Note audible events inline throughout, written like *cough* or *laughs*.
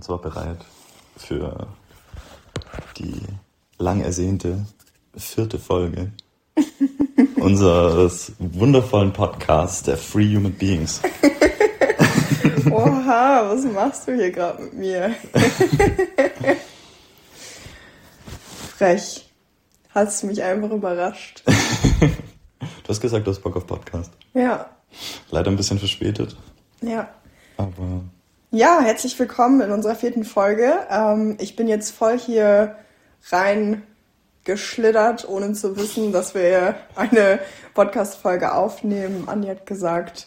und zwar bereit für die lang ersehnte vierte Folge *laughs* unseres wundervollen Podcasts der Free Human Beings. *laughs* Oha, was machst du hier gerade mit mir? *laughs* Frech. Hast du mich einfach überrascht. du hast gesagt, du hast Bock auf Podcast. Ja. Leider ein bisschen verspätet. Ja. Aber. Ja, herzlich willkommen in unserer vierten Folge. Ähm, ich bin jetzt voll hier rein geschlittert, ohne zu wissen, dass wir eine Podcast-Folge aufnehmen. Andi hat gesagt,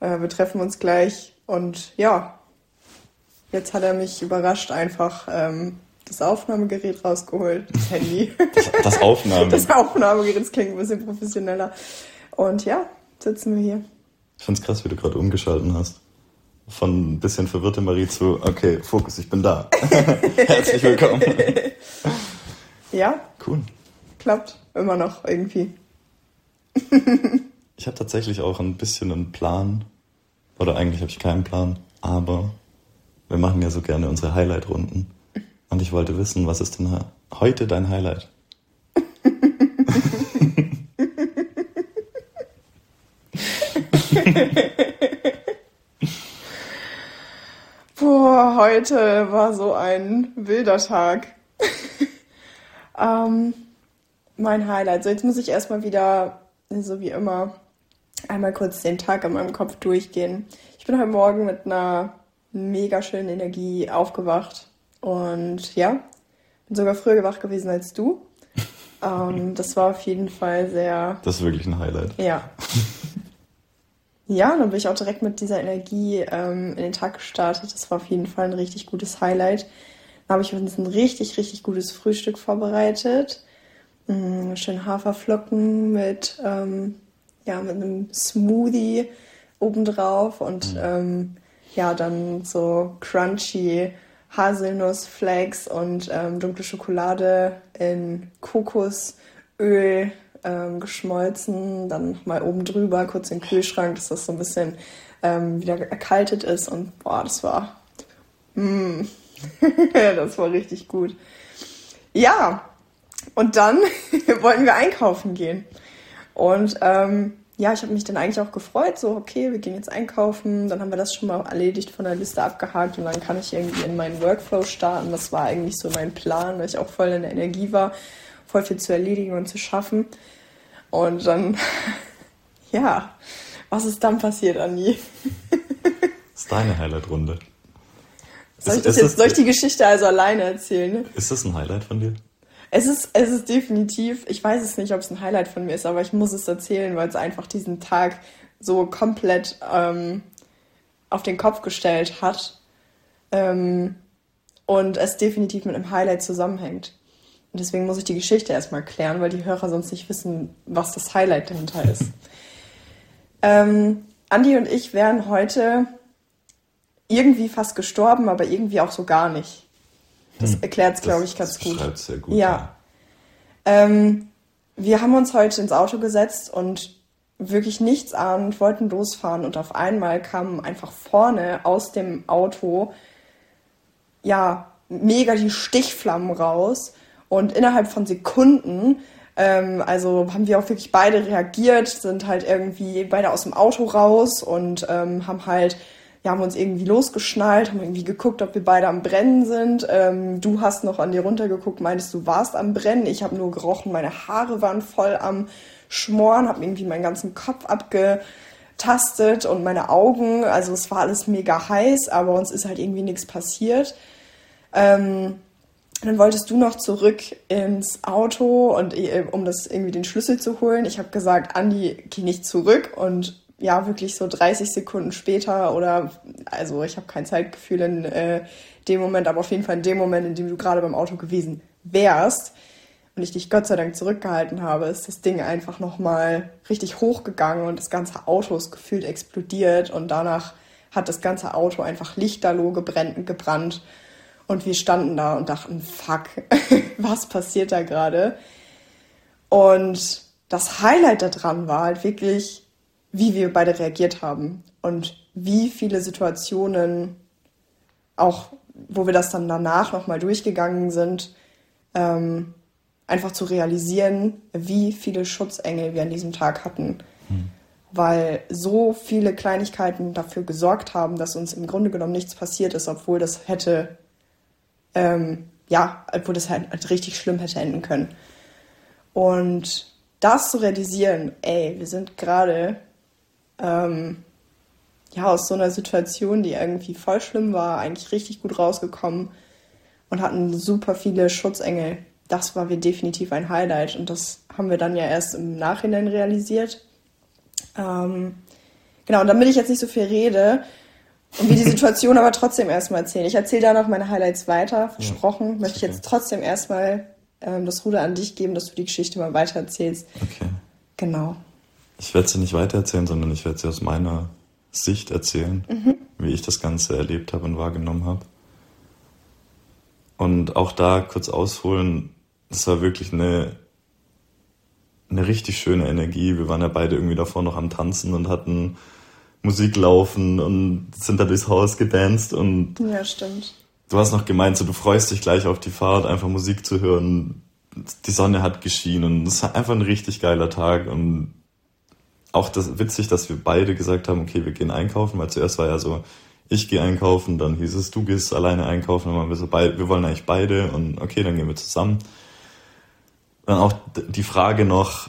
äh, wir treffen uns gleich. Und ja, jetzt hat er mich überrascht, einfach ähm, das Aufnahmegerät rausgeholt, das Handy. Das, das Aufnahme. Das Aufnahmegerät, das klingt ein bisschen professioneller. Und ja, sitzen wir hier. Ich find's krass, wie du gerade umgeschalten hast. Von ein bisschen verwirrte Marie zu, okay, Fokus, ich bin da. *laughs* Herzlich willkommen. *laughs* Ja? Cool. Klappt immer noch irgendwie. *laughs* ich habe tatsächlich auch ein bisschen einen Plan. Oder eigentlich habe ich keinen Plan. Aber wir machen ja so gerne unsere Highlight-Runden. Und ich wollte wissen, was ist denn heute dein Highlight? Boah, heute war so ein wilder Tag. *laughs* ähm, mein Highlight. So, jetzt muss ich erstmal wieder, so wie immer, einmal kurz den Tag in meinem Kopf durchgehen. Ich bin heute Morgen mit einer mega schönen Energie aufgewacht und ja, bin sogar früher wach gewesen als du. *laughs* ähm, das war auf jeden Fall sehr. Das ist wirklich ein Highlight. Ja. *laughs* Ja, dann bin ich auch direkt mit dieser Energie ähm, in den Tag gestartet. Das war auf jeden Fall ein richtig gutes Highlight. Dann habe ich uns ein richtig, richtig gutes Frühstück vorbereitet. Mhm, schön Haferflocken mit, ähm, ja, mit einem Smoothie obendrauf und mhm. ähm, ja, dann so crunchy Haselnussflakes und ähm, dunkle Schokolade in Kokosöl ähm, geschmolzen, dann mal oben drüber, kurz in den Kühlschrank, dass das so ein bisschen ähm, wieder erkaltet ist und boah, das war, mm, *laughs* das war richtig gut. Ja, und dann *laughs* wollten wir einkaufen gehen. Und ähm, ja, ich habe mich dann eigentlich auch gefreut, so, okay, wir gehen jetzt einkaufen, dann haben wir das schon mal erledigt, von der Liste abgehakt und dann kann ich irgendwie in meinen Workflow starten. Das war eigentlich so mein Plan, weil ich auch voll in der Energie war, voll viel zu erledigen und zu schaffen. Und dann, *laughs* ja, was ist dann passiert, Anni? *laughs* Das ist deine Highlight-Runde. Soll ich das jetzt, soll ich die Geschichte also alleine erzählen? Ist das ein Highlight von dir? Es ist, es ist definitiv, ich weiß es nicht, ob es ein Highlight von mir ist, aber ich muss es erzählen, weil es einfach diesen Tag so komplett ähm, auf den Kopf gestellt hat ähm, und es definitiv mit einem Highlight zusammenhängt. Und deswegen muss ich die Geschichte erstmal klären, weil die Hörer sonst nicht wissen, was das Highlight dahinter ist. ähm, Andi und ich wären heute irgendwie fast gestorben, aber irgendwie auch so gar nicht. Das hm, erklärt es, glaube ich, ganz das gut. Das sehr gut. Ja. Ähm, wir haben uns heute ins Auto gesetzt und wirklich nichts ahnend wollten losfahren und auf einmal kamen einfach vorne aus dem Auto ja mega die Stichflammen raus und innerhalb von Sekunden, ähm, also haben wir auch wirklich beide reagiert, sind halt irgendwie beide aus dem Auto raus und ähm, haben halt, ja, haben uns irgendwie losgeschnallt, haben irgendwie geguckt, ob wir beide am Brennen sind. Ähm, du hast noch an dir runtergeguckt, meintest, du warst am Brennen. Ich habe nur gerochen, meine Haare waren voll am Schmoren, habe irgendwie meinen ganzen Kopf abgetastet und meine Augen. Also es war alles mega heiß, aber uns ist halt irgendwie nichts passiert. Ähm, dann wolltest du noch zurück ins Auto und äh, um das irgendwie den Schlüssel zu holen. Ich habe gesagt, Andi, geh nicht zurück. Und ja, wirklich so 30 Sekunden später oder also ich habe kein Zeitgefühl in äh, dem Moment, aber auf jeden Fall in dem Moment, in dem du gerade beim Auto gewesen wärst und ich dich Gott sei Dank zurückgehalten habe, ist das Ding einfach nochmal richtig hochgegangen und das ganze Auto ist gefühlt explodiert. Und danach hat das ganze Auto einfach lichterloh gebrannt, gebrannt und wir standen da und dachten, fuck, *laughs* was passiert da gerade? Und das Highlight daran war halt wirklich, wie wir beide reagiert haben und wie viele Situationen auch wo wir das dann danach nochmal durchgegangen sind, ähm, einfach zu realisieren, wie viele Schutzengel wir an diesem Tag hatten. Hm. Weil so viele Kleinigkeiten dafür gesorgt haben, dass uns im Grunde genommen nichts passiert ist, obwohl das hätte, ähm, ja, obwohl das halt richtig schlimm hätte enden können. Und das zu realisieren, ey, wir sind gerade ähm, ja, aus so einer Situation, die irgendwie voll schlimm war, eigentlich richtig gut rausgekommen und hatten super viele Schutzengel. Das war wir definitiv ein Highlight und das haben wir dann ja erst im Nachhinein realisiert. Ähm, genau, und damit ich jetzt nicht so viel rede und wir die Situation aber trotzdem erstmal erzählen. Ich erzähle da noch meine Highlights weiter, versprochen. Ja, möchte ich jetzt trotzdem erstmal ähm, das Ruder an dich geben, dass du die Geschichte mal weiter erzählst. Okay. Genau. Ich werde sie nicht weitererzählen, sondern ich werde sie aus meiner Sicht erzählen, mhm. wie ich das Ganze erlebt habe und wahrgenommen habe. Und auch da kurz ausholen, das war wirklich eine, eine richtig schöne Energie. Wir waren ja beide irgendwie davor noch am Tanzen und hatten Musik laufen und sind da durchs Haus gedanced und. Ja, stimmt. Du hast noch gemeint, so du freust dich gleich auf die Fahrt, einfach Musik zu hören. Die Sonne hat geschienen und es war einfach ein richtig geiler Tag und auch das witzig, dass wir beide gesagt haben, okay, wir gehen einkaufen, weil zuerst war ja so, ich gehe einkaufen, dann hieß es, du gehst alleine einkaufen, dann waren wir so, wir wollen eigentlich beide und okay, dann gehen wir zusammen. Dann auch die Frage noch,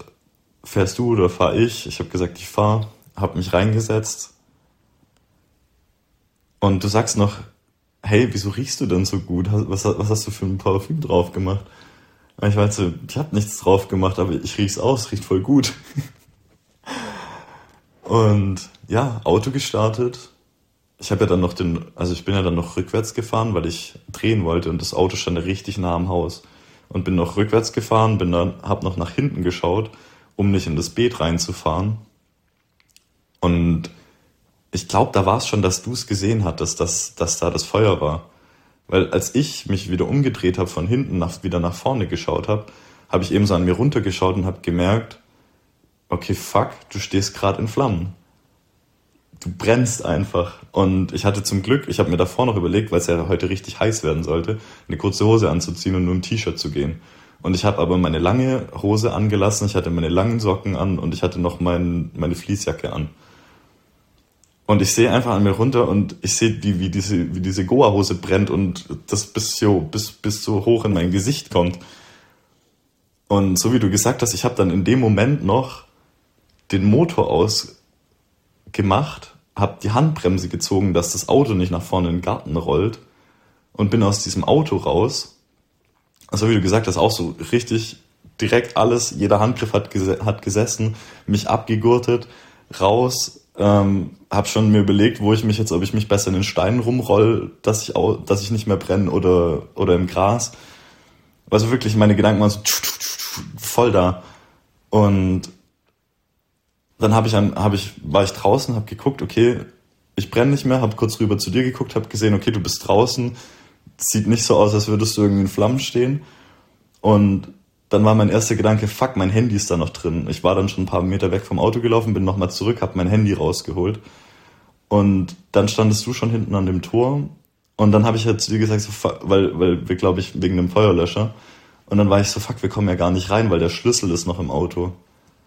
fährst du oder fahr ich? Ich habe gesagt, ich fahr, habe mich reingesetzt und du sagst noch, hey, wieso riechst du denn so gut? Was, was hast du für ein Parfüm drauf gemacht? Und ich weiß so, ich habe nichts drauf gemacht, aber ich riech's aus, riecht voll gut. *laughs* Und ja, Auto gestartet. Ich habe ja dann noch den, also ich bin ja dann noch rückwärts gefahren, weil ich drehen wollte und das Auto stand richtig nah am Haus. Und bin noch rückwärts gefahren, bin dann, hab noch nach hinten geschaut, um nicht in das Beet reinzufahren. Und ich glaube, da war es schon, dass du es gesehen hattest, dass, dass da das Feuer war. Weil als ich mich wieder umgedreht habe, von hinten nach, wieder nach vorne geschaut habe, habe ich eben so an mir runtergeschaut und habe gemerkt, okay, fuck, du stehst gerade in Flammen. Du brennst einfach. Und ich hatte zum Glück, ich habe mir davor noch überlegt, weil es ja heute richtig heiß werden sollte, eine kurze Hose anzuziehen und nur ein T-Shirt zu gehen. Und ich habe aber meine lange Hose angelassen, ich hatte meine langen Socken an und ich hatte noch mein, meine Fließjacke an. Und ich sehe einfach an mir runter und ich sehe, wie, wie diese, wie diese Goa-Hose brennt und das bis so, bis, bis so hoch in mein Gesicht kommt. Und so wie du gesagt hast, ich habe dann in dem Moment noch den Motor ausgemacht, habe die Handbremse gezogen, dass das Auto nicht nach vorne in den Garten rollt und bin aus diesem Auto raus. Also wie du gesagt hast, auch so richtig direkt alles, jeder Handgriff hat, ges hat gesessen, mich abgegurtet, raus, ähm, habe schon mir überlegt, wo ich mich jetzt, ob ich mich besser in den Steinen rumroll, dass ich, auch, dass ich nicht mehr brenne oder, oder im Gras. Also wirklich, meine Gedanken waren so voll da. Und dann habe ich, hab ich, war ich draußen, habe geguckt, okay, ich brenne nicht mehr, habe kurz rüber zu dir geguckt, habe gesehen, okay, du bist draußen, sieht nicht so aus, als würdest du irgendwie in Flammen stehen. Und dann war mein erster Gedanke, fuck, mein Handy ist da noch drin. Ich war dann schon ein paar Meter weg vom Auto gelaufen, bin nochmal zurück, habe mein Handy rausgeholt. Und dann standest du schon hinten an dem Tor. Und dann habe ich halt zu dir gesagt, so, weil, weil wir, glaube ich, wegen dem Feuerlöscher. Und dann war ich so, fuck, wir kommen ja gar nicht rein, weil der Schlüssel ist noch im Auto.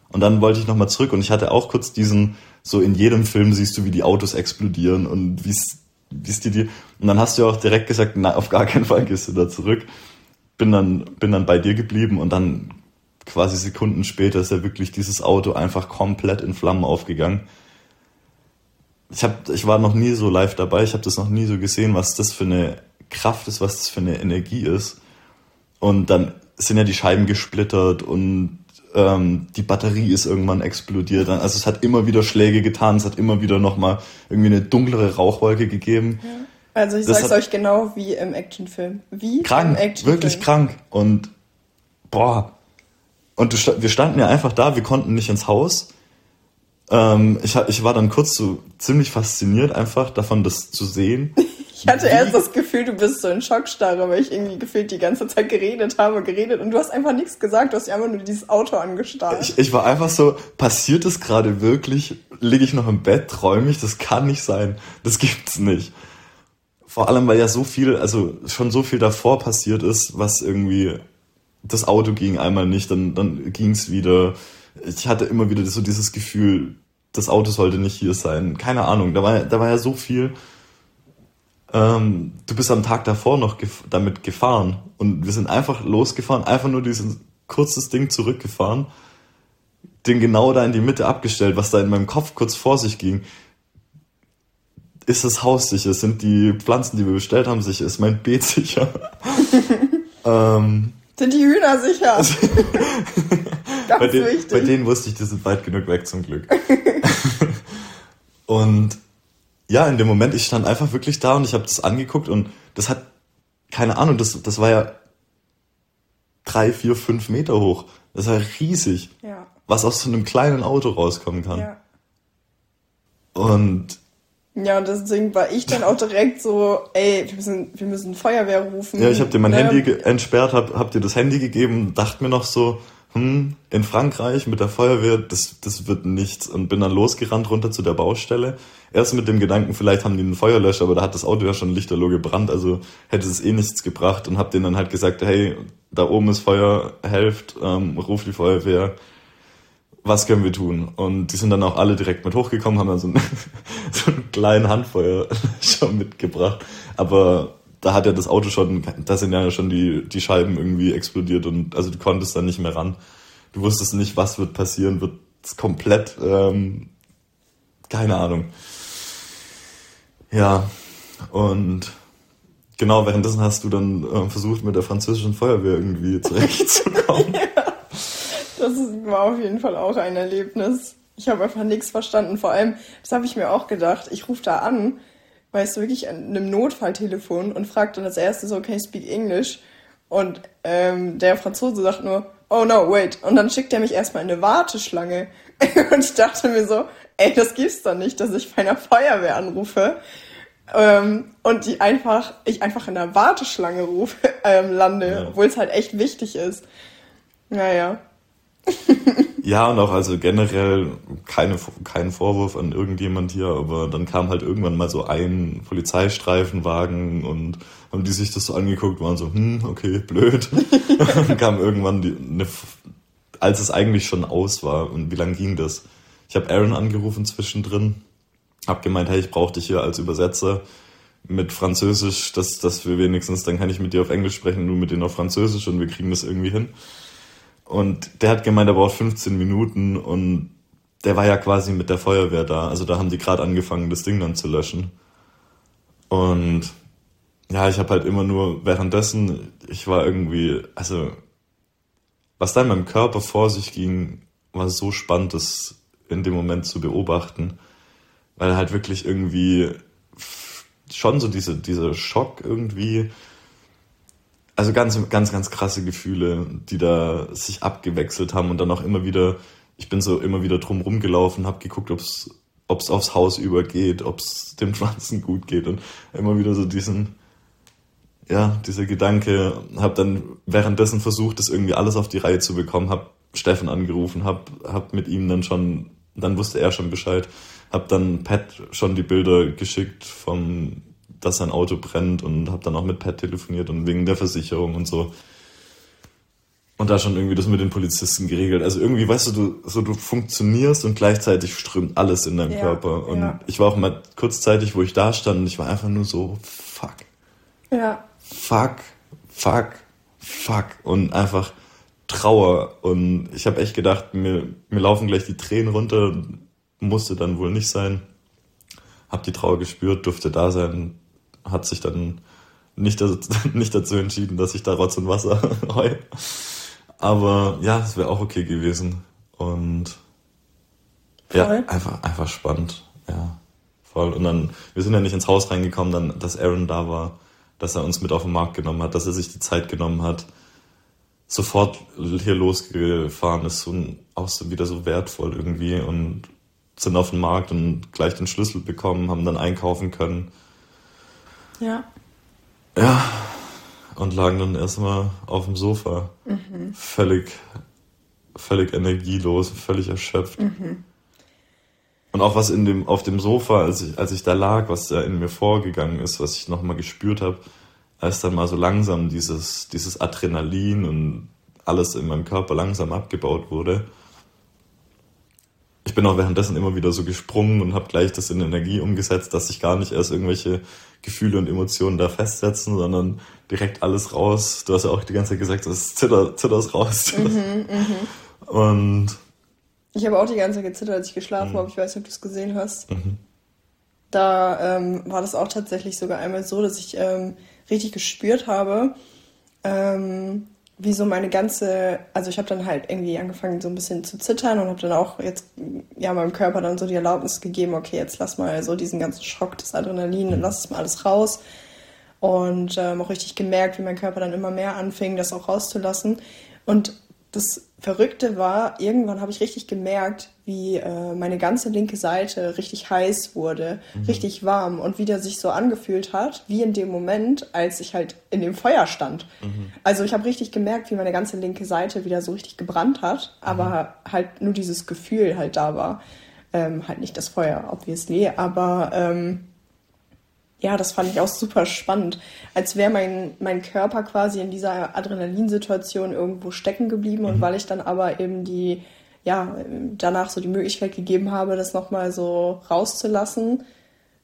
Und dann wollte ich nochmal zurück und ich hatte auch kurz diesen, so in jedem Film siehst du, wie die Autos explodieren und wie es dir die. Und dann hast du ja auch direkt gesagt, na, auf gar keinen Fall gehst du da zurück. Bin dann, bin dann bei dir geblieben und dann quasi Sekunden später ist ja wirklich dieses Auto einfach komplett in Flammen aufgegangen. Ich, hab, ich war noch nie so live dabei, ich habe das noch nie so gesehen, was das für eine Kraft ist, was das für eine Energie ist. Und dann sind ja die Scheiben gesplittert und ähm, die Batterie ist irgendwann explodiert. Also es hat immer wieder Schläge getan, es hat immer wieder nochmal irgendwie eine dunklere Rauchwolke gegeben. Ja. Also ich das sag's euch genau wie im Actionfilm. Wie krank, im Actionfilm. Wirklich krank. Und boah. Und wir standen ja einfach da, wir konnten nicht ins Haus. Ähm, ich, ich war dann kurz so ziemlich fasziniert einfach davon, das zu sehen. *laughs* Ich hatte Wie? erst das Gefühl, du bist so in Schockstarre, weil ich irgendwie gefühlt die ganze Zeit geredet habe, geredet und du hast einfach nichts gesagt, du hast einfach nur dieses Auto angestarrt. Ich, ich war einfach so, passiert es gerade wirklich? Liege ich noch im Bett, träume ich? Das kann nicht sein. Das gibt's nicht. vor allem, weil ja so viel, also schon so viel davor passiert ist, was irgendwie, das Auto ging einmal nicht, dann, dann ging es wieder. Ich hatte immer wieder so dieses Gefühl, das Auto sollte nicht hier sein. Keine Ahnung, da war, da war ja so viel. Ähm, du bist am Tag davor noch gef damit gefahren und wir sind einfach losgefahren, einfach nur dieses kurzes Ding zurückgefahren, den genau da in die Mitte abgestellt, was da in meinem Kopf kurz vor sich ging. Ist das Haus sicher? Sind die Pflanzen, die wir bestellt haben, sicher? Ist mein Beet sicher? *laughs* ähm, sind die Hühner sicher? *laughs* bei, den, bei denen wusste ich, die sind weit genug weg zum Glück. *laughs* und ja, in dem Moment, ich stand einfach wirklich da und ich habe das angeguckt und das hat, keine Ahnung, das, das war ja drei, vier, fünf Meter hoch. Das war riesig. Ja. Was aus so einem kleinen Auto rauskommen kann. Ja. Und ja, und deswegen war ich dann auch direkt so, ey, wir müssen, wir müssen Feuerwehr rufen. Ja, ich habe dir mein ne? Handy entsperrt, hab, hab dir das Handy gegeben, dachte mir noch so, hm, in Frankreich mit der Feuerwehr, das, das wird nichts. Und bin dann losgerannt runter zu der Baustelle. Erst mit dem Gedanken, vielleicht haben die einen Feuerlöscher, aber da hat das Auto ja schon lichterloh gebrannt, also hätte es eh nichts gebracht und hab denen dann halt gesagt, hey, da oben ist Feuer, helft, ähm, ruf die Feuerwehr, was können wir tun? Und die sind dann auch alle direkt mit hochgekommen, haben dann so einen, *laughs* so einen kleinen Handfeuer *laughs* schon mitgebracht. Aber da hat ja das Auto schon, da sind ja schon die, die Scheiben irgendwie explodiert und also du konntest dann nicht mehr ran. Du wusstest nicht, was wird passieren, wird komplett, ähm, keine Ahnung. Ja, und genau, währenddessen hast du dann äh, versucht, mit der französischen Feuerwehr irgendwie zurechtzukommen. *laughs* das war auf jeden Fall auch ein Erlebnis. Ich habe einfach nichts verstanden. Vor allem, das habe ich mir auch gedacht, ich rufe da an weißt du, wirklich an einem Notfalltelefon und fragt dann als erstes, okay, speak English. Und ähm, der Franzose sagt nur, oh no, wait. Und dann schickt er mich erstmal in eine Warteschlange. *laughs* und ich dachte mir so, ey, das gibt's doch nicht, dass ich bei einer Feuerwehr anrufe. Ähm, und die einfach, ich einfach in der Warteschlange rufe, *laughs* ähm, lande, ja. obwohl es halt echt wichtig ist. Naja. Ja, und auch also generell keine, kein Vorwurf an irgendjemand hier, aber dann kam halt irgendwann mal so ein Polizeistreifenwagen und haben die sich das so angeguckt, waren so, hm, okay, blöd. *laughs* dann kam irgendwann die, eine, als es eigentlich schon aus war und wie lange ging das? Ich habe Aaron angerufen zwischendrin, hab gemeint, hey, ich brauche dich hier als Übersetzer mit Französisch, dass, dass wir wenigstens, dann kann ich mit dir auf Englisch sprechen, du mit denen auf Französisch und wir kriegen das irgendwie hin. Und der hat gemeint, er braucht 15 Minuten und der war ja quasi mit der Feuerwehr da. Also da haben die gerade angefangen, das Ding dann zu löschen. Und ja, ich habe halt immer nur währenddessen, ich war irgendwie, also was da in meinem Körper vor sich ging, war so spannend, das in dem Moment zu beobachten. Weil halt wirklich irgendwie schon so diese, dieser Schock irgendwie also ganz, ganz, ganz krasse Gefühle, die da sich abgewechselt haben und dann auch immer wieder, ich bin so immer wieder drum rumgelaufen, habe geguckt, ob es aufs Haus übergeht, ob es den Pflanzen gut geht und immer wieder so diesen, ja, dieser Gedanke, habe dann währenddessen versucht, das irgendwie alles auf die Reihe zu bekommen, habe Steffen angerufen, habe hab mit ihm dann schon, dann wusste er schon Bescheid, habe dann Pat schon die Bilder geschickt vom dass sein Auto brennt und habe dann auch mit Pat telefoniert und wegen der Versicherung und so. Und da schon irgendwie das mit den Polizisten geregelt. Also irgendwie, weißt du, du, so du funktionierst und gleichzeitig strömt alles in deinem ja, Körper. Und ja. ich war auch mal kurzzeitig, wo ich da stand und ich war einfach nur so, fuck. Ja. Fuck, fuck, fuck. Und einfach Trauer. Und ich habe echt gedacht, mir, mir laufen gleich die Tränen runter. Musste dann wohl nicht sein. Hab die Trauer gespürt, durfte da sein, hat sich dann nicht, *laughs* nicht dazu entschieden, dass ich da Rotz und Wasser *laughs* heul. Aber ja, es wäre auch okay gewesen. Und ja, einfach, einfach spannend. Ja, voll. Und dann, wir sind ja nicht ins Haus reingekommen, dann, dass Aaron da war, dass er uns mit auf den Markt genommen hat, dass er sich die Zeit genommen hat, sofort hier losgefahren ist und auch so wieder so wertvoll irgendwie und sind auf den Markt und gleich den Schlüssel bekommen, haben dann einkaufen können ja. Ja, und lagen dann erstmal auf dem Sofa. Mhm. Völlig, völlig energielos, völlig erschöpft. Mhm. Und auch was in dem, auf dem Sofa, als ich, als ich da lag, was da in mir vorgegangen ist, was ich nochmal gespürt habe, als dann mal so langsam dieses, dieses Adrenalin und alles in meinem Körper langsam abgebaut wurde. Ich bin auch währenddessen immer wieder so gesprungen und habe gleich das in Energie umgesetzt, dass sich gar nicht erst irgendwelche Gefühle und Emotionen da festsetzen, sondern direkt alles raus. Du hast ja auch die ganze Zeit gesagt, das zitter, zitter's raus. Mhm, mh. Und ich habe auch die ganze Zeit gezittert, als ich geschlafen mhm. habe. Ich weiß nicht, ob du es gesehen hast. Mhm. Da ähm, war das auch tatsächlich sogar einmal so, dass ich ähm, richtig gespürt habe, ähm, wie so meine ganze, also ich habe dann halt irgendwie angefangen so ein bisschen zu zittern und habe dann auch jetzt ja meinem Körper dann so die Erlaubnis gegeben, okay, jetzt lass mal so diesen ganzen Schock des Adrenalin, mhm. lass es mal alles raus und ähm, auch richtig gemerkt, wie mein Körper dann immer mehr anfing, das auch rauszulassen und das Verrückte war, irgendwann habe ich richtig gemerkt, wie äh, meine ganze linke Seite richtig heiß wurde, mhm. richtig warm und wieder sich so angefühlt hat, wie in dem Moment, als ich halt in dem Feuer stand. Mhm. Also ich habe richtig gemerkt, wie meine ganze linke Seite wieder so richtig gebrannt hat, aber mhm. halt nur dieses Gefühl halt da war. Ähm, halt nicht das Feuer, obviously, aber ähm, ja, das fand ich auch super spannend. Als wäre mein, mein Körper quasi in dieser Adrenalinsituation irgendwo stecken geblieben mhm. und weil ich dann aber eben die, ja, danach so die Möglichkeit gegeben habe, das nochmal so rauszulassen,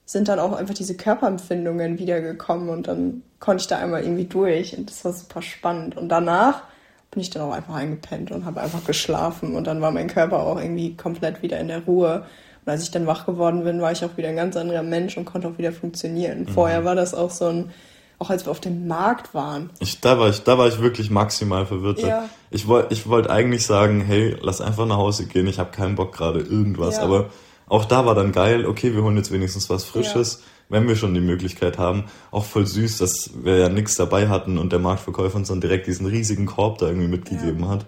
sind dann auch einfach diese Körperempfindungen wiedergekommen und dann konnte ich da einmal irgendwie durch und das war super spannend. Und danach bin ich dann auch einfach eingepennt und habe einfach geschlafen und dann war mein Körper auch irgendwie komplett wieder in der Ruhe. Und als ich dann wach geworden bin, war ich auch wieder ein ganz anderer Mensch und konnte auch wieder funktionieren. Mhm. Vorher war das auch so ein, auch als wir auf dem Markt waren. Ich, da, war ich, da war ich wirklich maximal verwirrt. Ja. Ich wollte ich wollt eigentlich sagen, hey, lass einfach nach Hause gehen, ich habe keinen Bock gerade irgendwas. Ja. Aber auch da war dann geil, okay, wir holen jetzt wenigstens was Frisches, ja. wenn wir schon die Möglichkeit haben. Auch voll süß, dass wir ja nichts dabei hatten und der Marktverkäufer uns dann direkt diesen riesigen Korb da irgendwie mitgegeben hat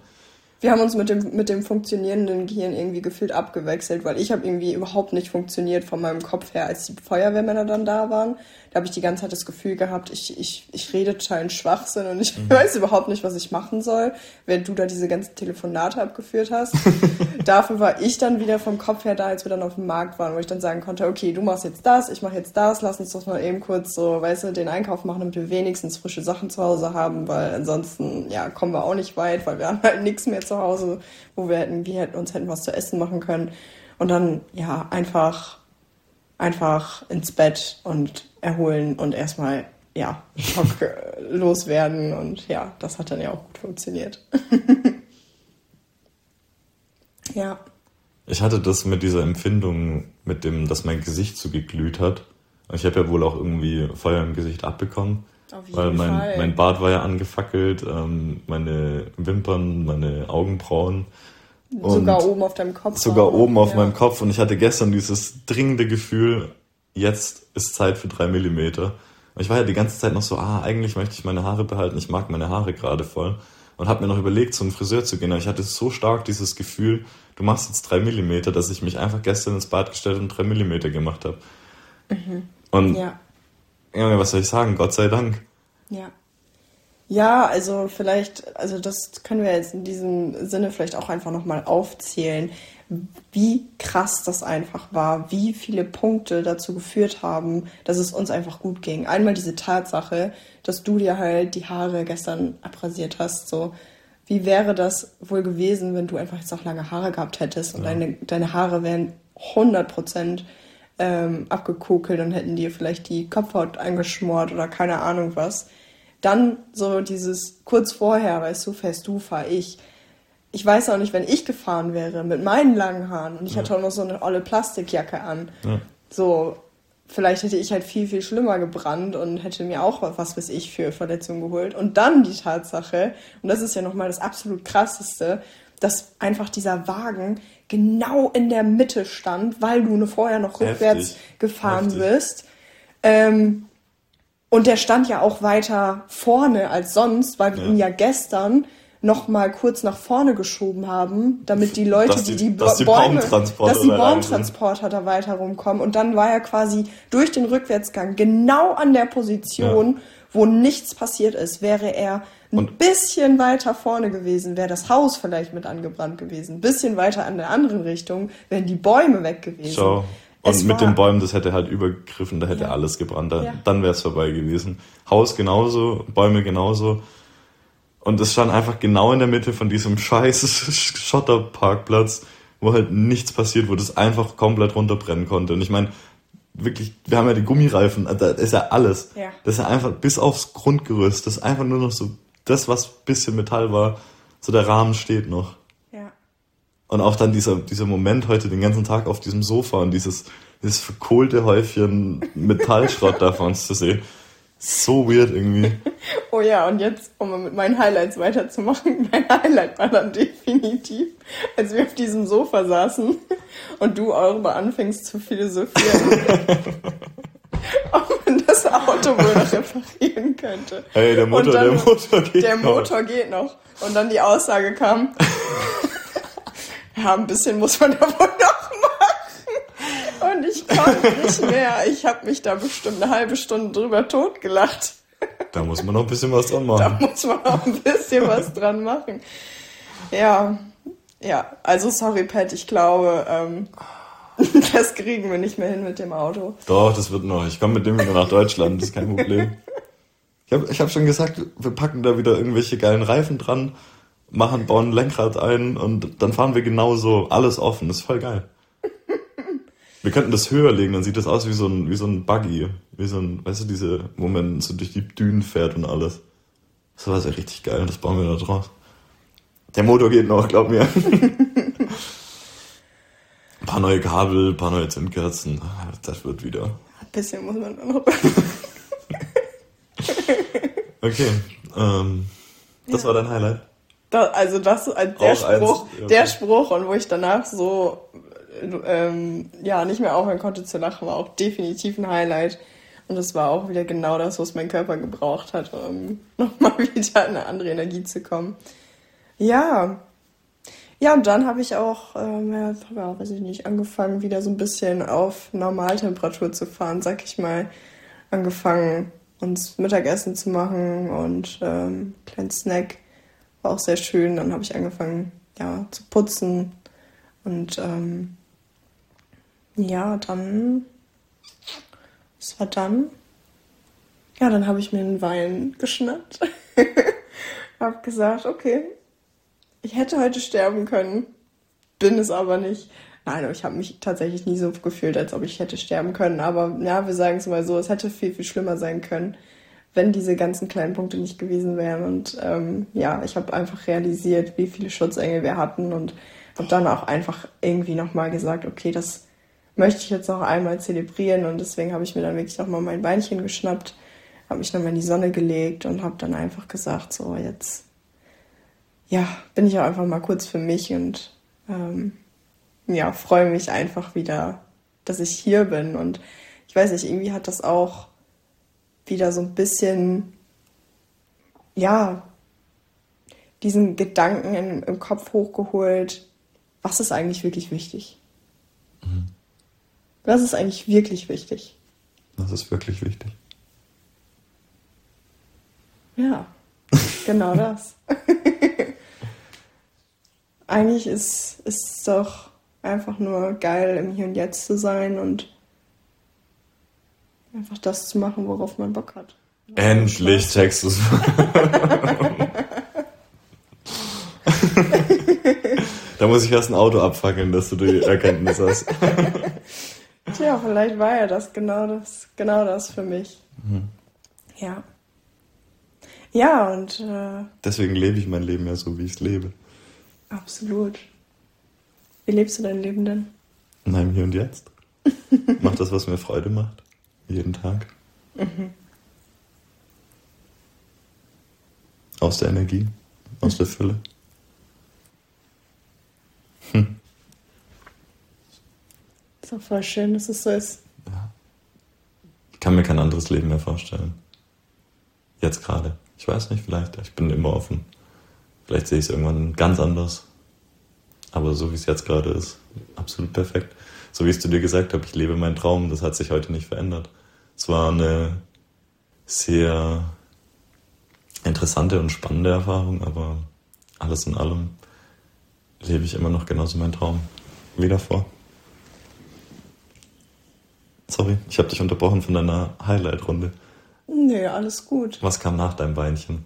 wir haben uns mit dem, mit dem funktionierenden Gehirn irgendwie gefühlt abgewechselt, weil ich habe irgendwie überhaupt nicht funktioniert von meinem Kopf her, als die Feuerwehrmänner dann da waren. Da habe ich die ganze Zeit das Gefühl gehabt, ich, ich, ich rede total in Schwachsinn und ich mhm. weiß überhaupt nicht, was ich machen soll, während du da diese ganzen Telefonate abgeführt hast. *laughs* Dafür war ich dann wieder vom Kopf her da, als wir dann auf dem Markt waren, wo ich dann sagen konnte, okay, du machst jetzt das, ich mache jetzt das, lass uns doch mal eben kurz so, weißt du, den Einkauf machen, damit wir wenigstens frische Sachen zu Hause haben, weil ansonsten, ja, kommen wir auch nicht weit, weil wir haben halt nichts mehr zu Hause, wo wir hätten, wir hätten uns hätten was zu essen machen können. Und dann, ja, einfach, einfach ins Bett und erholen und erstmal, ja, Schock *laughs* loswerden. Und ja, das hat dann ja auch gut funktioniert. *laughs* ja. Ich hatte das mit dieser Empfindung, mit dem, dass mein Gesicht so geglüht hat. Ich habe ja wohl auch irgendwie Feuer im Gesicht abbekommen. Weil mein, Fall. mein Bart war ja angefackelt, ähm, meine Wimpern, meine Augenbrauen. sogar oben auf deinem Kopf. Sogar oben auf ja. meinem Kopf. Und ich hatte gestern dieses dringende Gefühl, jetzt ist Zeit für drei Millimeter. Und ich war ja die ganze Zeit noch so, ah, eigentlich möchte ich meine Haare behalten, ich mag meine Haare gerade voll. Und habe mir noch überlegt, zum Friseur zu gehen. Aber ich hatte so stark dieses Gefühl, du machst jetzt drei Millimeter, dass ich mich einfach gestern ins Bad gestellt und drei Millimeter gemacht habe. Mhm. Und ja. Ja, was soll ich sagen? Gott sei Dank. Ja. Ja, also vielleicht, also das können wir jetzt in diesem Sinne vielleicht auch einfach nochmal aufzählen, wie krass das einfach war, wie viele Punkte dazu geführt haben, dass es uns einfach gut ging. Einmal diese Tatsache, dass du dir halt die Haare gestern abrasiert hast, so. Wie wäre das wohl gewesen, wenn du einfach jetzt auch lange Haare gehabt hättest und ja. deine, deine Haare wären 100 Prozent ähm, abgekokelt und hätten dir vielleicht die Kopfhaut eingeschmort oder keine Ahnung was dann so dieses kurz vorher, weißt du, fährst du, fahr ich. Ich weiß auch nicht, wenn ich gefahren wäre mit meinen langen Haaren und ich ja. hatte auch noch so eine olle Plastikjacke an. Ja. So, vielleicht hätte ich halt viel, viel schlimmer gebrannt und hätte mir auch was weiß ich für Verletzungen geholt. Und dann die Tatsache, und das ist ja nochmal das absolut krasseste, dass einfach dieser Wagen genau in der Mitte stand, weil du vorher noch rückwärts Heftig. gefahren Heftig. bist. Ähm, und der stand ja auch weiter vorne als sonst, weil wir ja. ihn ja gestern noch mal kurz nach vorne geschoben haben, damit die Leute, Dass die- die die, dass die Bäume, Baumtransporter dass die Baumtransporter da weiter rumkommen. Und dann war er quasi durch den Rückwärtsgang genau an der Position, wo nichts passiert ist. Wäre er ein Und- bisschen weiter vorne gewesen, wäre das Haus vielleicht mit angebrannt gewesen. Ein bisschen weiter an der anderen Richtung wären die Bäume weg gewesen. Schau. Und Es mit den Bäumen, das hätte halt übergriffen, da hätte Ja. alles gebrannt. Da, Ja. Dann wäre es vorbei gewesen. Haus genauso, Bäume genauso. Und es stand einfach genau in der Mitte von diesem *laughs* scheiß Schotterparkplatz, wo halt nichts passiert, wo das einfach komplett runterbrennen konnte. Und ich meine, wirklich, wir haben ja die Gummireifen, da ist ja alles. Ja. Das ist ja einfach bis aufs Grundgerüst. Das ist einfach nur noch so, das, was bisschen Metall war, so der Rahmen steht noch. Ja. Und auch dann dieser, dieser Moment heute den ganzen Tag auf diesem Sofa und dieses, dieses verkohlte Häufchen Metallschrott da vor uns zu sehen. So weird irgendwie. *laughs* Oh ja, und jetzt, um mal mit meinen Highlights weiterzumachen, *laughs* mein Highlight war dann definitiv, als wir auf diesem Sofa saßen *laughs* und du darüber anfängst zu philosophieren, *laughs* ob man das Auto wohl noch reparieren könnte. Hey, der Motor, dann- der Motor geht Der noch. Motor geht noch. Und dann die Aussage kam, *laughs* ja, ein bisschen muss man da wohl noch machen. Und ich konnte nicht mehr. Ich habe mich da bestimmt eine halbe Stunde drüber totgelacht. Da muss man noch ein bisschen was dran Da machen. muss man auch ein bisschen was dran machen. Ja, ja, also sorry, Pat, ich glaube, ähm, *laughs* das kriegen wir nicht mehr hin mit dem Auto. Doch, das wird noch. Ich komme mit dem wieder nach Deutschland, das ist kein Problem. Ich habe ich hab schon gesagt, wir packen da wieder irgendwelche geilen Reifen dran, machen, bauen ein Lenkrad ein und dann fahren wir genauso. Alles offen, das ist voll geil. Wir könnten das höher legen, dann sieht das aus wie so ein, wie so ein Buggy. Wie so ein, weißt du, diese Moment, so durch die Dünen fährt und alles. Das war ja richtig geil, das bauen wir da draus. Der Motor geht noch, glaub mir. *laughs* paar neue Kabel, paar neue Zündkerzen. Das wird wieder. Ein bisschen muss man noch. *laughs* Okay, ähm, das Ja. war dein Highlight. Da, also das, äh, der Auch eins, Spruch, ja. der Spruch und wo ich danach so ähm, ja nicht mehr aufhören konnte zu lachen, war auch definitiv ein Highlight. Und das war auch wieder genau das, was mein Körper gebraucht hat, um *laughs* nochmal wieder in eine andere Energie zu kommen. Ja. Ja, und dann habe ich auch, ähm, ja, ja, weiß ich nicht, angefangen, wieder so ein bisschen auf Normaltemperatur zu fahren, sag ich mal. Angefangen, uns Mittagessen zu machen und ähm, kleinen Snack. War auch sehr schön. Dann habe ich angefangen, ja, zu putzen. Und ähm, ja, dann. Was war dann? Ja, dann habe ich mir einen Wein geschnappt. *laughs* hab gesagt, okay, ich hätte heute sterben können, bin es aber nicht. Nein, ich habe mich tatsächlich nie so gefühlt, als ob ich hätte sterben können. Aber ja, wir sagen es mal so, es hätte viel, viel schlimmer sein können, wenn diese ganzen kleinen Punkte nicht gewesen wären. Und ähm, ja, ich habe einfach realisiert, wie viele Schutzengel wir hatten und habe dann auch einfach irgendwie nochmal gesagt, okay, das möchte ich jetzt noch einmal zelebrieren. Und deswegen habe ich mir dann wirklich nochmal mein Beinchen geschnappt, habe mich nochmal in die Sonne gelegt und habe dann einfach gesagt, so jetzt, ja, bin ich auch einfach mal kurz für mich und ähm, ja, freue mich einfach wieder, dass ich hier bin. Und ich weiß nicht, irgendwie hat das auch wieder so ein bisschen, ja, diesen Gedanken in, im Kopf hochgeholt, was ist eigentlich wirklich wichtig? Was ist eigentlich wirklich wichtig? Das ist wirklich wichtig. Ja, genau *laughs* das. *laughs* Eigentlich ist es doch einfach nur geil, im Hier und Jetzt zu sein und einfach das zu machen, worauf man Bock hat. Endlich du's. da muss ich erst ein Auto abfackeln, dass du die Erkenntnis hast. Tja, vielleicht war ja das genau das, genau das für mich. Ja. Ja, und äh, Deswegen lebe ich mein Leben ja so, wie ich es lebe. Absolut. Wie lebst du dein Leben denn? In einem Hier und Jetzt. *laughs* Mach das, was mir Freude macht. Jeden Tag. Aus der Energie. Aus der Fülle. Ist doch voll schön, dass es so ist. Ich kann mir kein anderes Leben mehr vorstellen. Jetzt gerade. Ich weiß nicht, vielleicht. Ich bin immer offen Vielleicht sehe ich es irgendwann ganz anders. Aber so wie es jetzt gerade ist, absolut perfekt. So wie ich es zu dir gesagt habe, ich lebe meinen Traum, das hat sich heute nicht verändert. Es war eine sehr interessante und spannende Erfahrung, aber alles in allem lebe ich immer noch genauso meinen Traum wie davor. Sorry, ich habe dich unterbrochen von deiner Highlight-Runde. Nee, alles gut. Was kam nach deinem Weinchen?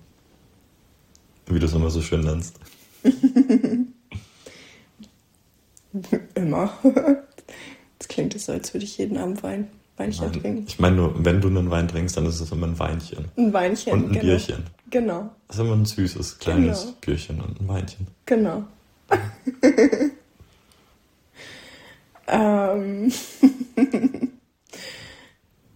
Wie du es immer so schön nennst. *laughs* immer. *laughs* Das klingt so, als würde ich jeden Abend Wein, Weinchen Nein, trinken. Ich meine nur, wenn du einen Wein trinkst, dann ist es immer ein Weinchen. Ein Weinchen. Und ein genau. Bierchen. Genau, Das ist immer ein süßes, kleines Genau. Bierchen und ein Weinchen. genau. *laughs* ähm.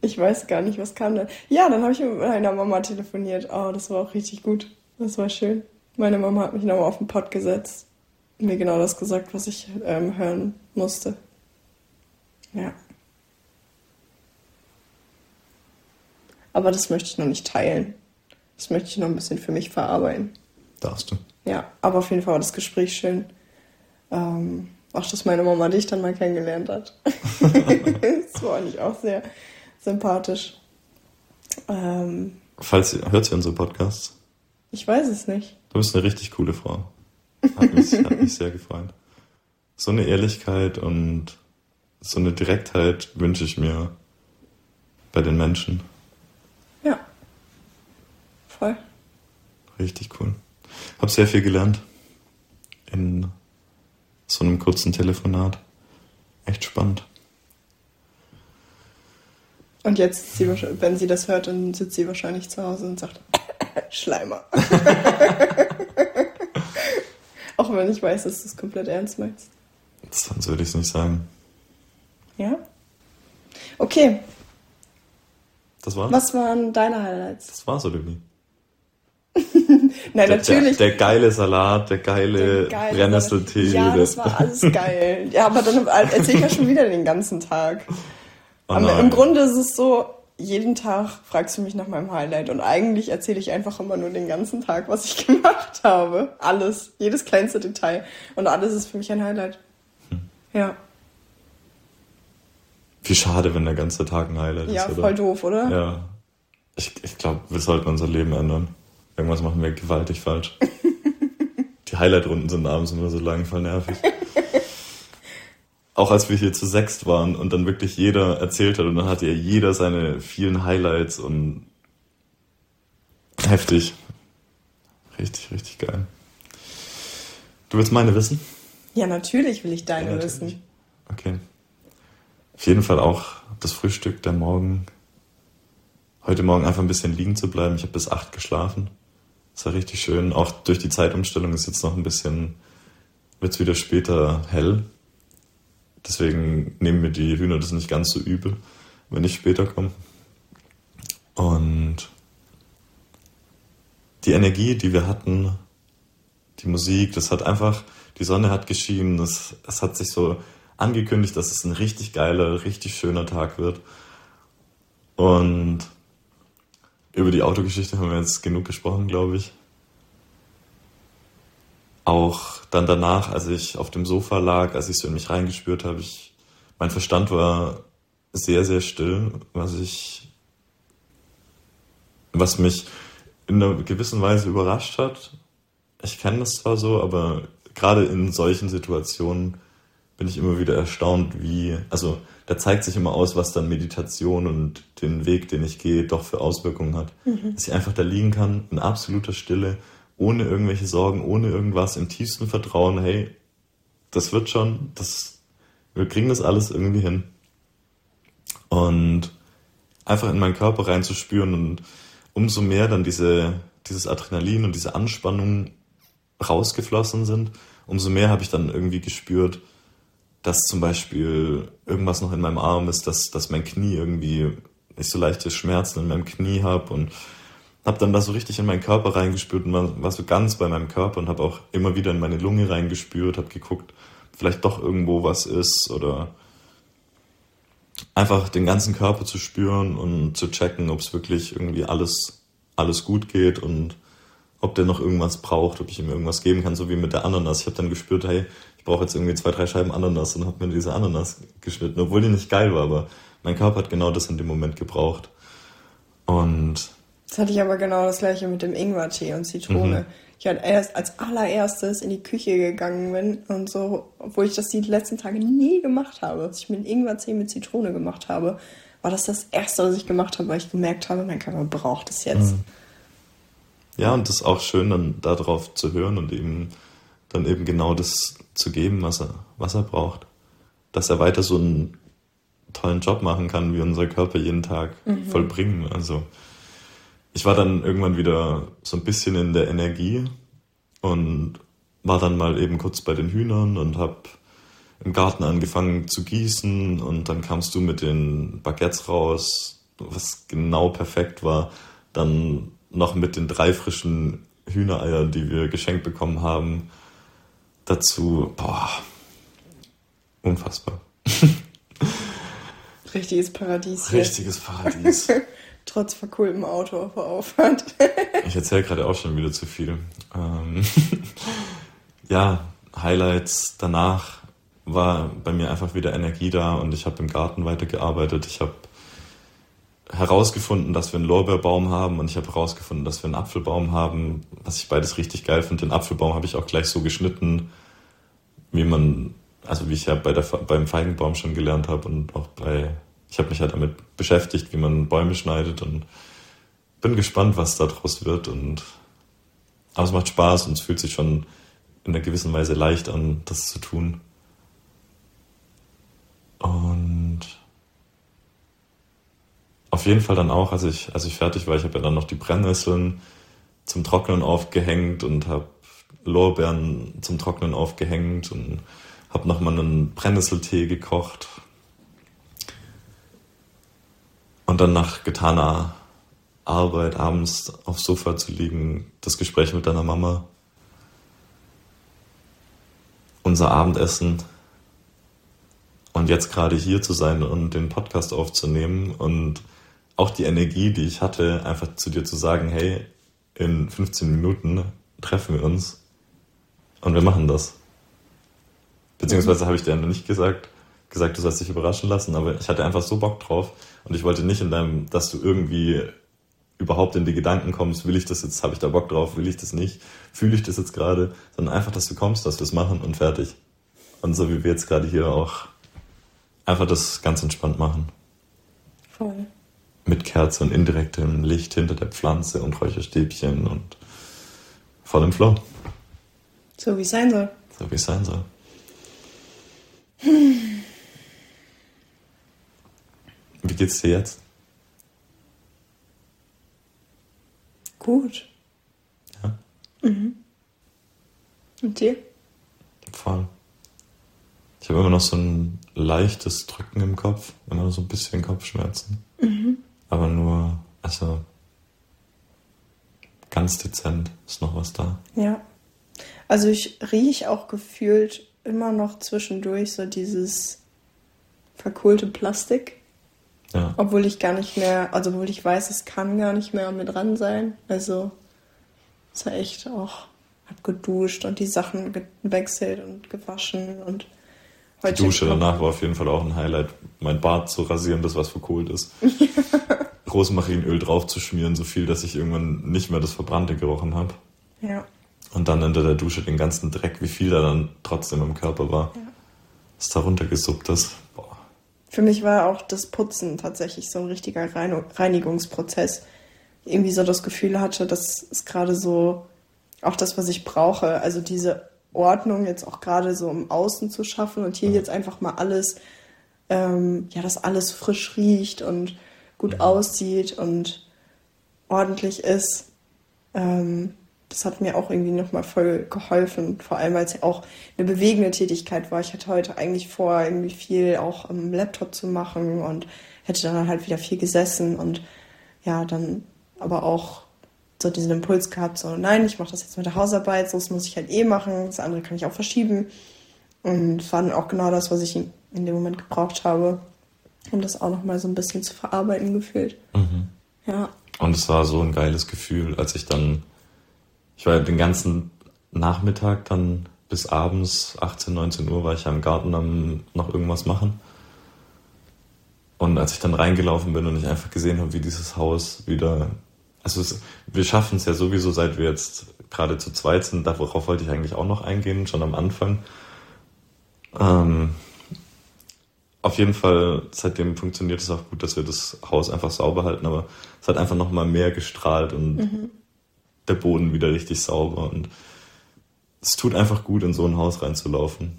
ich weiß gar nicht, was kam dann. Ja, dann habe ich mit meiner Mama telefoniert. Oh, das war auch richtig gut. Das war schön. Meine Mama hat mich nochmal auf den Pott gesetzt. und Mir genau das gesagt, was ich ähm, hören musste. Ja. Aber das möchte ich noch nicht teilen. Das möchte ich noch ein bisschen für mich verarbeiten. Darfst du. Ja, aber auf jeden Fall war das Gespräch schön. Ähm, auch, dass meine Mama dich dann mal kennengelernt hat. *laughs* das war eigentlich auch sehr sympathisch. Ähm, Falls ihr, hört sie unsere Podcasts? Ich weiß es nicht. Du bist eine richtig coole Frau. Hat mich, *laughs* hat mich sehr gefreut. So eine Ehrlichkeit und so eine Direktheit wünsche ich mir bei den Menschen. Ja. Voll. Richtig cool. Hab sehr viel gelernt in so einem kurzen Telefonat. Echt spannend. Und jetzt, sie, wenn sie das hört, dann sitzt sie wahrscheinlich zu Hause und sagt, Schleimer. *laughs* Auch wenn ich weiß, dass du es komplett ernst meinst. Sonst würde ich es nicht sagen. Ja? Okay, Das war's? was waren deine Highlights? Das war's, wie? *laughs* Nein, Der, natürlich. der, der geile Salat, der geile Der geile Brennnesseltee. Ja, das war alles geil. Ja, aber dann erzähle ich ja schon wieder den ganzen Tag. Oh im Grunde ist es so, jeden Tag fragst du mich nach meinem Highlight und eigentlich erzähle ich einfach immer nur den ganzen Tag, was ich *laughs* gemacht habe. Alles, jedes kleinste Detail. Und alles ist für mich ein Highlight. Hm. Ja, Wie schade, wenn der ganze Tag ein Highlight ja, ist, oder? voll doof, oder? Ja. Ich, ich glaube, wir sollten unser Leben ändern. Irgendwas machen wir gewaltig falsch. *laughs* Die Highlight-Runden sind abends immer so lang, voll nervig. *laughs* Auch als wir hier zu sechst waren und dann wirklich jeder erzählt hat und dann hatte ja jeder seine vielen Highlights und heftig. Richtig, richtig geil. Du willst meine wissen? Ja, natürlich will ich deine Ja, wissen. Okay. Auf jeden Fall auch das Frühstück, der Morgen. Heute Morgen einfach ein bisschen liegen zu bleiben. Ich habe bis acht geschlafen. Das war richtig schön. Auch durch die Zeitumstellung ist jetzt noch ein bisschen, wird es wieder später hell. Deswegen nehmen mir die Hühner das nicht ganz so übel, wenn ich später komme. Und die Energie, die wir hatten, die Musik, das hat einfach, die Sonne hat geschienen, es, es hat sich so angekündigt, dass es ein richtig geiler, richtig schöner Tag wird. Und über die Autogeschichte haben wir jetzt genug gesprochen, glaube ich. Auch dann danach, als ich auf dem Sofa lag, als ich so in mich reingespürt habe, ich, mein Verstand war sehr, sehr still, was ich, was mich in einer gewissen Weise überrascht hat. Ich kenne das zwar so, aber gerade in solchen Situationen bin ich immer wieder erstaunt, wie, also da zeigt sich immer aus, was dann Meditation und den Weg, den ich gehe, doch für Auswirkungen hat. Dass ich einfach da liegen kann, in absoluter Stille, ohne irgendwelche Sorgen, ohne irgendwas, im tiefsten Vertrauen, hey, das wird schon, das, wir kriegen das alles irgendwie hin. Und einfach in meinen Körper reinzuspüren und umso mehr dann diese, dieses Adrenalin und diese Anspannung rausgeflossen sind, umso mehr habe ich dann irgendwie gespürt, dass zum Beispiel irgendwas noch in meinem Arm ist, dass, dass mein Knie irgendwie nicht so leichte Schmerzen in meinem Knie habe und habe dann da so richtig in meinen Körper reingespürt und war, war so ganz bei meinem Körper und habe auch immer wieder in meine Lunge reingespürt, habe geguckt, vielleicht doch irgendwo was ist oder einfach den ganzen Körper zu spüren und zu checken, ob es wirklich irgendwie alles, alles gut geht und ob der noch irgendwas braucht, ob ich ihm irgendwas geben kann, so wie mit der Ananas. Ich habe dann gespürt, hey, ich brauche jetzt irgendwie zwei, drei Scheiben Ananas und habe mir diese Ananas geschnitten, obwohl die nicht geil war, aber mein Körper hat genau das in dem Moment gebraucht. Und das hatte ich aber genau das gleiche mit dem Ingwertee und Zitrone. Mhm. Ich halt erst als allererstes in die Küche gegangen bin und so, obwohl ich das die letzten Tage nie gemacht habe, als ich mit Ingwertee mit Zitrone gemacht habe, war das das erste, was ich gemacht habe, weil ich gemerkt habe, mein Körper braucht es jetzt. Mhm. Ja, und das ist auch schön, dann darauf zu hören und ihm dann eben genau das zu geben, was er, was er braucht. Dass er weiter so einen tollen Job machen kann, wie unser Körper jeden Tag mhm. vollbringen. Also ich war dann irgendwann wieder so ein bisschen in der Energie und war dann mal eben kurz bei den Hühnern und habe im Garten angefangen zu gießen und dann kamst du mit den Baguettes raus, was genau perfekt war. Dann noch mit den drei frischen Hühnereiern, die wir geschenkt bekommen haben. Dazu, boah, unfassbar. Richtiges Paradies. Richtiges Paradies. *laughs* Trotz verkohltem Auto auf der Auffahrt. *laughs* ich erzähle gerade auch schon wieder zu viel. Ähm, *laughs* ja, Highlights danach war bei mir einfach wieder Energie da und ich habe im Garten weitergearbeitet. Ich habe herausgefunden, dass wir einen Lorbeerbaum haben und ich habe herausgefunden, dass wir einen Apfelbaum haben, was ich beides richtig geil finde. Den Apfelbaum habe ich auch gleich so geschnitten, wie man, also wie ich ja bei der, beim Feigenbaum schon gelernt habe und auch bei, ich habe mich ja damit beschäftigt, wie man Bäume schneidet und bin gespannt, was daraus wird und aber es macht Spaß und es fühlt sich schon in einer gewissen Weise leicht an, das zu tun. Und auf jeden Fall dann auch, als ich, als ich fertig war, ich habe ja dann noch die Brennnesseln zum Trocknen aufgehängt und habe Lorbeeren zum Trocknen aufgehängt und habe nochmal einen Brennnesseltee gekocht. Und dann nach getaner Arbeit abends aufs Sofa zu liegen, das Gespräch mit deiner Mama, unser Abendessen und jetzt gerade hier zu sein und den Podcast aufzunehmen und auch die Energie, die ich hatte, einfach zu dir zu sagen, hey, in 15 Minuten treffen wir uns und wir machen das. Beziehungsweise mhm. habe ich dir noch nicht gesagt, gesagt, du sollst dich überraschen lassen, aber ich hatte einfach so Bock drauf und ich wollte nicht in deinem, dass du irgendwie überhaupt in die Gedanken kommst, will ich das jetzt, habe ich da Bock drauf, will ich das nicht, fühle ich das jetzt gerade, sondern einfach, dass du kommst, dass wir es machen und fertig. Und so wie wir jetzt gerade hier auch einfach das ganz entspannt machen. Voll mit Kerze und indirektem Licht hinter der Pflanze und Räucherstäbchen und voll im Flow. So wie es sein soll. So wie es sein soll. *laughs* Wie geht's dir jetzt? Gut. Ja. Mhm. Und dir? Voll. Ich habe immer noch so ein leichtes Drücken im Kopf, immer noch so ein bisschen Kopfschmerzen. Mhm. Aber nur, also ganz dezent ist noch was da. Ja. Also ich rieche auch gefühlt immer noch zwischendurch so dieses verkohlte Plastik. Ja. Obwohl ich gar nicht mehr, also obwohl ich weiß, es kann gar nicht mehr mit dran sein. Also es war echt auch, hab geduscht und die Sachen gewechselt und gewaschen und Heute die Dusche danach war auf jeden Fall auch ein Highlight. Mein Bart zu rasieren, das was verkohlt ist. *laughs* Rosmarinöl drauf zu schmieren, so viel, dass ich irgendwann nicht mehr das Verbrannte gerochen habe. Ja. Und dann unter der Dusche den ganzen Dreck, wie viel da dann trotzdem im Körper war. Ja. Was da runtergesuppt ist. Für mich war auch das Putzen tatsächlich so ein richtiger Reinigungsprozess. Irgendwie so das Gefühl hatte, das ist gerade so auch das, was ich brauche. Also diese Ordnung jetzt auch gerade so im Außen zu schaffen und hier jetzt einfach mal alles, ähm, ja, dass alles frisch riecht und gut mhm. aussieht und ordentlich ist. Ähm, das hat mir auch irgendwie nochmal voll geholfen, vor allem weil es ja auch eine bewegende Tätigkeit war. Ich hatte heute eigentlich vor, irgendwie viel auch am Laptop zu machen und hätte dann halt wieder viel gesessen und ja, dann aber auch so diesen Impuls gehabt, so nein, ich mache das jetzt mit der Hausarbeit, so das muss ich halt eh machen, das andere kann ich auch verschieben. Und war dann auch genau das, was ich in, in dem Moment gebraucht habe, um das auch nochmal so ein bisschen zu verarbeiten gefühlt. Mhm. Ja. Und es war so ein geiles Gefühl, als ich dann ich war den ganzen Nachmittag dann bis abends 18, 19 Uhr war ich ja im Garten am noch irgendwas machen. Und als ich dann reingelaufen bin und ich einfach gesehen habe, wie dieses Haus wieder, also es, wir schaffen es ja sowieso, seit wir jetzt gerade zu zweit sind, darauf wollte ich eigentlich auch noch eingehen, schon am Anfang. Ähm, auf jeden Fall, seitdem funktioniert es auch gut, dass wir das Haus einfach sauber halten, aber es hat einfach nochmal mehr gestrahlt und mhm. Der Boden wieder richtig sauber und es tut einfach gut, in so ein Haus reinzulaufen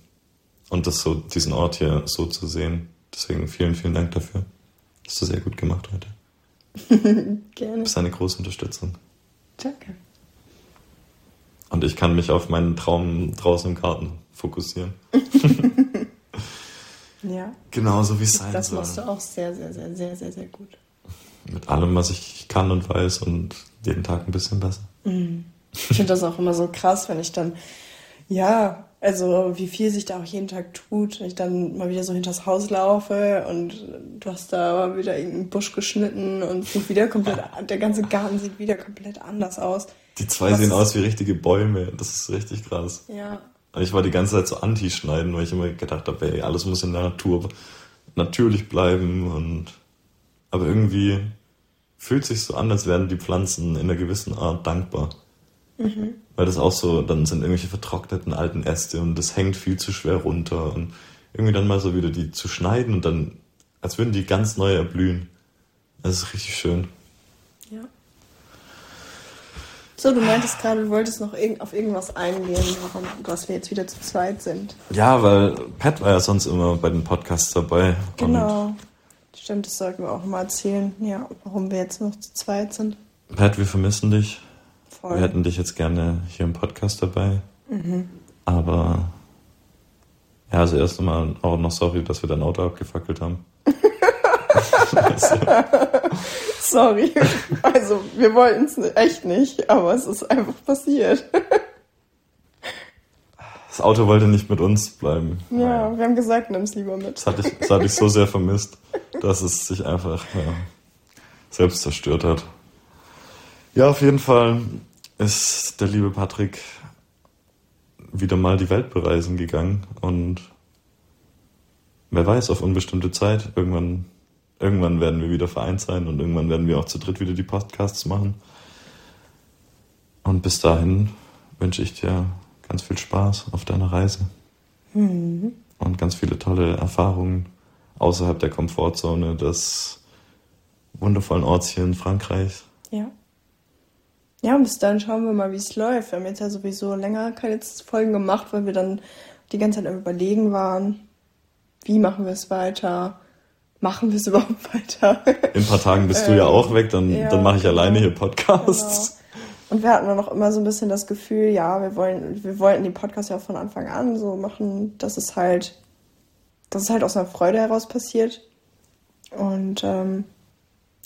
und das so, diesen Ort hier so zu sehen. Deswegen vielen, vielen Dank dafür. Hast du sehr gut gemacht heute. *laughs* Gerne. Du bist eine große Unterstützung. Danke. Und ich kann mich auf meinen Traum draußen im Garten fokussieren. *laughs* *laughs* ja. Genauso wie es sein das soll. Das machst du auch sehr, sehr, sehr, sehr, sehr, sehr gut. Mit allem, was ich kann und weiß und jeden Tag ein bisschen besser. Mhm. Ich finde das auch immer so krass, wenn ich dann, ja, also wie viel sich da auch jeden Tag tut, wenn ich dann mal wieder so hinters Haus laufe und du hast da mal wieder irgendeinen Busch geschnitten und sieht wieder komplett, *laughs* der ganze Garten sieht wieder komplett anders aus. Die zwei Was sehen aus wie richtige Bäume, das ist richtig krass. Ja. Ich war die ganze Zeit so anti-schneiden, weil ich immer gedacht habe, ey, alles muss in der Natur natürlich bleiben und aber irgendwie fühlt sich so an, als wären die Pflanzen in einer gewissen Art dankbar. Mhm. Weil das auch so, dann sind irgendwelche vertrockneten alten Äste und das hängt viel zu schwer runter und irgendwie dann mal so wieder die zu schneiden und dann, als würden die ganz neu erblühen. Das ist richtig schön. Ja. So, du meintest gerade, du wolltest noch auf irgendwas eingehen, warum, dass wir jetzt wieder zu zweit sind. Ja, weil Pat war ja sonst immer bei den Podcasts dabei. Genau. Stimmt, das sollten wir auch mal erzählen, ja, warum wir jetzt noch zu zweit sind. Pat, wir vermissen dich. Voll. Wir hätten dich jetzt gerne hier im Podcast dabei. Mhm. Aber ja, also erst einmal auch noch sorry, dass wir dein Auto abgefackelt haben. *laughs* sorry. Also wir wollten es echt nicht, aber es ist einfach passiert. Das Auto wollte nicht mit uns bleiben. Ja, wir haben gesagt, nimm es lieber mit. Das hatte, ich, das hatte ich so sehr vermisst, dass es sich einfach ja, selbst zerstört hat. Ja, auf jeden Fall ist der liebe Patrick wieder mal die Welt bereisen gegangen und wer weiß, auf unbestimmte Zeit. Irgendwann, irgendwann werden wir wieder vereint sein und irgendwann werden wir auch zu dritt wieder die Podcasts machen. Und bis dahin wünsche ich dir ganz viel Spaß auf deiner Reise. Mhm. Und ganz viele tolle Erfahrungen außerhalb der Komfortzone des wundervollen Orts hier in Frankreich. Ja. Ja, und bis dann schauen wir mal, wie es läuft. Wir haben jetzt ja sowieso länger keine Folgen gemacht, weil wir dann die ganze Zeit am Überlegen waren, wie machen wir es weiter? Machen wir es *laughs* überhaupt weiter? In ein paar Tagen bist du ja ähm, auch weg, dann, ja, dann mache ich alleine hier Podcasts. Genau. Und wir hatten dann auch immer so ein bisschen das Gefühl, ja, wir wollen, wir wollten die Podcasts ja von Anfang an so machen, dass es halt, dass es halt aus einer Freude heraus passiert. Und ähm,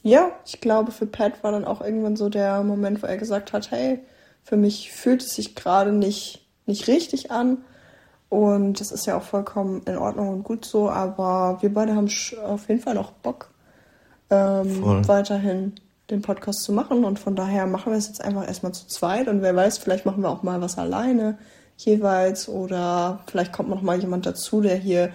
ja, ich glaube, für Pat war dann auch irgendwann so der Moment, wo er gesagt hat, hey, für mich fühlt es sich gerade nicht, nicht richtig an. Und das ist ja auch vollkommen in Ordnung und gut so, aber wir beide haben auf jeden Fall noch Bock, ähm, weiterhin den Podcast zu machen. Und von daher machen wir es jetzt einfach erstmal zu zweit. Und wer weiß, vielleicht machen wir auch mal was alleine jeweils. Oder vielleicht kommt noch mal jemand dazu, der hier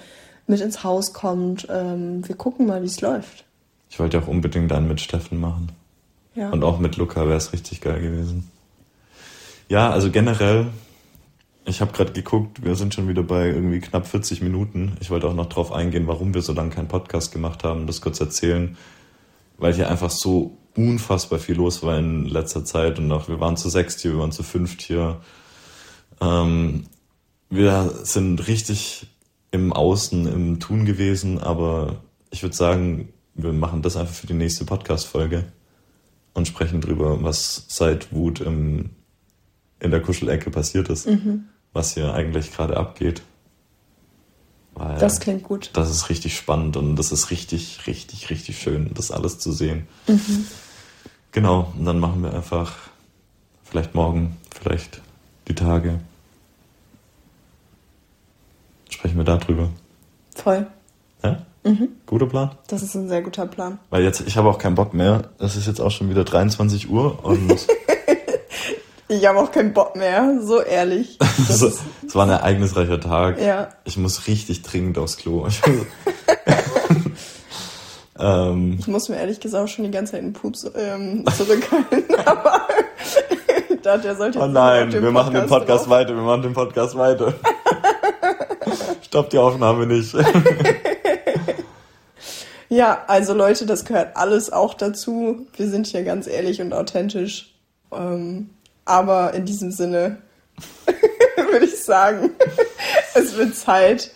mit ins Haus kommt. Ähm, wir gucken mal, wie es läuft. Ich wollte auch unbedingt einen mit Steffen machen. Ja. Und auch mit Luca wäre es richtig geil gewesen. Ja, also generell, ich habe gerade geguckt, wir sind schon wieder bei irgendwie knapp 40 Minuten. Ich wollte auch noch drauf eingehen, warum wir so lange keinen Podcast gemacht haben, das kurz erzählen, weil hier einfach so unfassbar viel los war in letzter Zeit und auch wir waren zu sechst hier, wir waren zu fünft hier. Ähm, wir sind richtig im Außen, im Tun gewesen, aber ich würde sagen, wir machen das einfach für die nächste Podcast-Folge und sprechen drüber, was seit Wut im, in der Kuschelecke passiert ist, mhm. was hier eigentlich gerade abgeht. Weil das klingt gut. Das ist richtig spannend und das ist richtig, richtig, richtig schön, das alles zu sehen. Mhm. Genau, und dann machen wir einfach vielleicht morgen, vielleicht die Tage. Sprechen wir darüber. Voll. Ja? Mhm. Guter Plan? Das ist ein sehr guter Plan. Weil jetzt, ich habe auch keinen Bock mehr. Es ist jetzt auch schon wieder 23 Uhr und *laughs* Ich habe auch keinen Bock mehr, so ehrlich. *laughs* Es Das ist, war ein ereignisreicher Tag. ja. Ich muss richtig dringend aufs Klo. *laughs* Ich muss- ähm, Ich muss mir ehrlich gesagt auch schon die ganze Zeit einen Pups ähm, zurückhalten, *laughs* aber *laughs* ich dachte, er sollte oh jetzt nein, auf dem wir machen den Podcast drauf. weiter, wir machen den Podcast weiter. *laughs* Stopp die Aufnahme nicht. Ja, also Leute, das gehört alles auch dazu. Wir sind hier ganz ehrlich und authentisch. Ähm, aber in diesem Sinne würde ich sagen, es wird Zeit,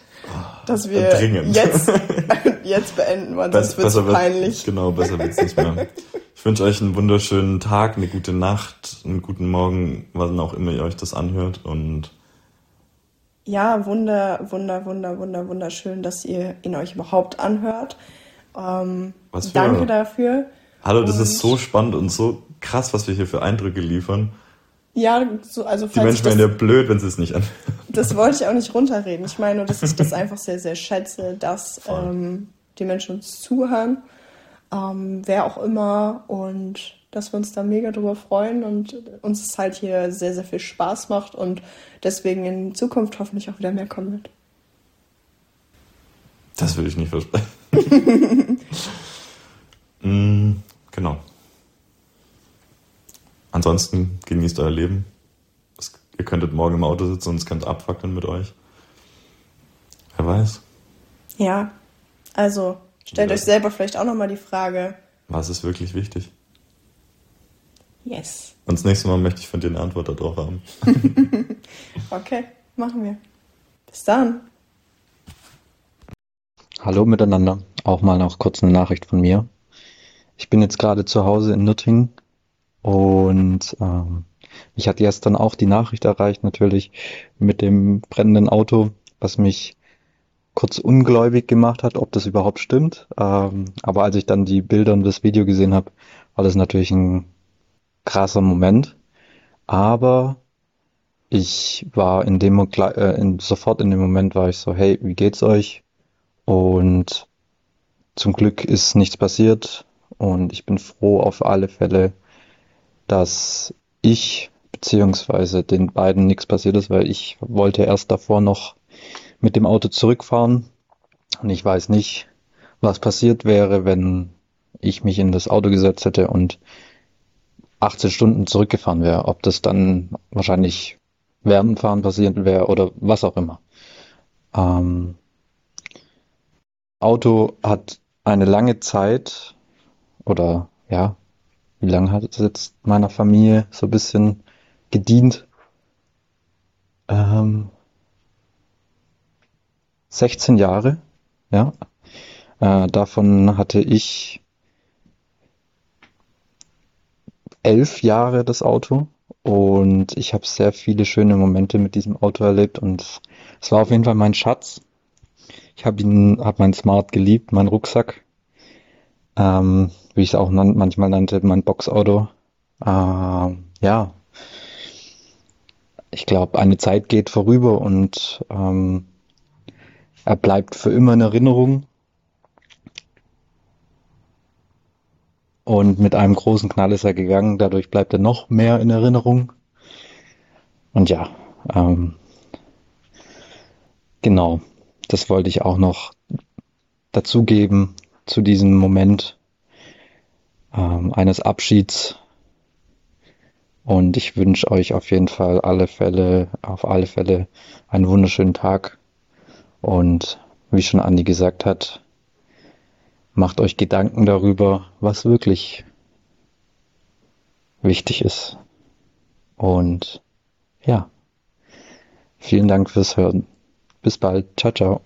dass wir Dringend. jetzt, *laughs* jetzt beenden, weil sonst wird es peinlich. Genau, besser wird's nicht mehr. Ich wünsche euch einen wunderschönen Tag, eine gute Nacht, einen guten Morgen, wann auch immer ihr euch das anhört. Und Ja, wunder, wunder, wunder, wunder, wunderschön, dass ihr ihn euch überhaupt anhört. Ähm, Was für- danke dafür. hallo, das Und- ist so spannend und so krass, was wir hier für Eindrücke liefern. Ja, so, also Die Menschen wären ja blöd, wenn sie es nicht anhören. *laughs* das wollte ich auch nicht runterreden. Ich meine nur, dass ich das einfach sehr, sehr schätze, dass ähm, die Menschen uns zuhören, ähm, wer auch immer, und dass wir uns da mega drüber freuen und uns es halt hier sehr, sehr viel Spaß macht und deswegen in Zukunft hoffentlich auch wieder mehr kommen wird. Das will ich nicht versprechen. *laughs* *laughs* mm, genau. Ansonsten genießt euer Leben. Es, ihr könntet morgen im Auto sitzen und es könnte abfackeln mit euch. Wer weiß. Ja, also stellt Ja. euch selber vielleicht auch nochmal die Frage, Was ist wirklich wichtig? yes, Und das nächste Mal möchte ich von dir eine Antwort darauf haben. *laughs* okay, machen wir. Bis dann. Hallo miteinander, auch mal noch kurz eine Nachricht von mir. Ich bin jetzt gerade zu Hause in Nürtingen und ähm, mich hat gestern auch die Nachricht erreicht, natürlich mit dem brennenden Auto, was mich kurz ungläubig gemacht hat, ob das überhaupt stimmt. Ähm, aber als ich dann die Bilder und das Video gesehen habe, war das natürlich ein krasser Moment. Aber ich war in dem äh, in, sofort in dem Moment war ich so, hey, wie geht's euch? Und zum Glück ist nichts passiert und ich bin froh auf alle Fälle, dass ich beziehungsweise den beiden nichts passiert ist, weil ich wollte erst davor noch mit dem Auto zurückfahren und ich weiß nicht, was passiert wäre, wenn ich mich in das Auto gesetzt hätte und 18 Stunden zurückgefahren wäre, ob das dann wahrscheinlich während dem Fahren passiert wäre oder was auch immer. Ähm, Auto hat eine lange Zeit oder ja, wie lange hat es jetzt meiner Familie so ein bisschen gedient? Ähm, 16 Jahre, ja. Äh, davon hatte ich elf Jahre das Auto und ich habe sehr viele schöne Momente mit diesem Auto erlebt und es war auf jeden Fall mein Schatz. Ich habe ihn, habe mein Smart geliebt, mein Rucksack, ähm, wie ich es auch nan manchmal nannte, mein Boxauto. Ähm, ja, ich glaube, eine Zeit geht vorüber und ähm, er bleibt für immer in Erinnerung. Und mit einem großen Knall ist er gegangen, dadurch bleibt er noch mehr in Erinnerung. Und ja, ähm, genau, das wollte ich auch noch dazugeben zu diesem Moment ähm, eines Abschieds. Und ich wünsche euch auf jeden Fall alle Fälle, auf alle Fälle einen wunderschönen Tag. Und wie schon Andi gesagt hat, macht euch Gedanken darüber, was wirklich wichtig ist. Und ja, vielen Dank fürs Hören. Bis bald. Ciao, ciao.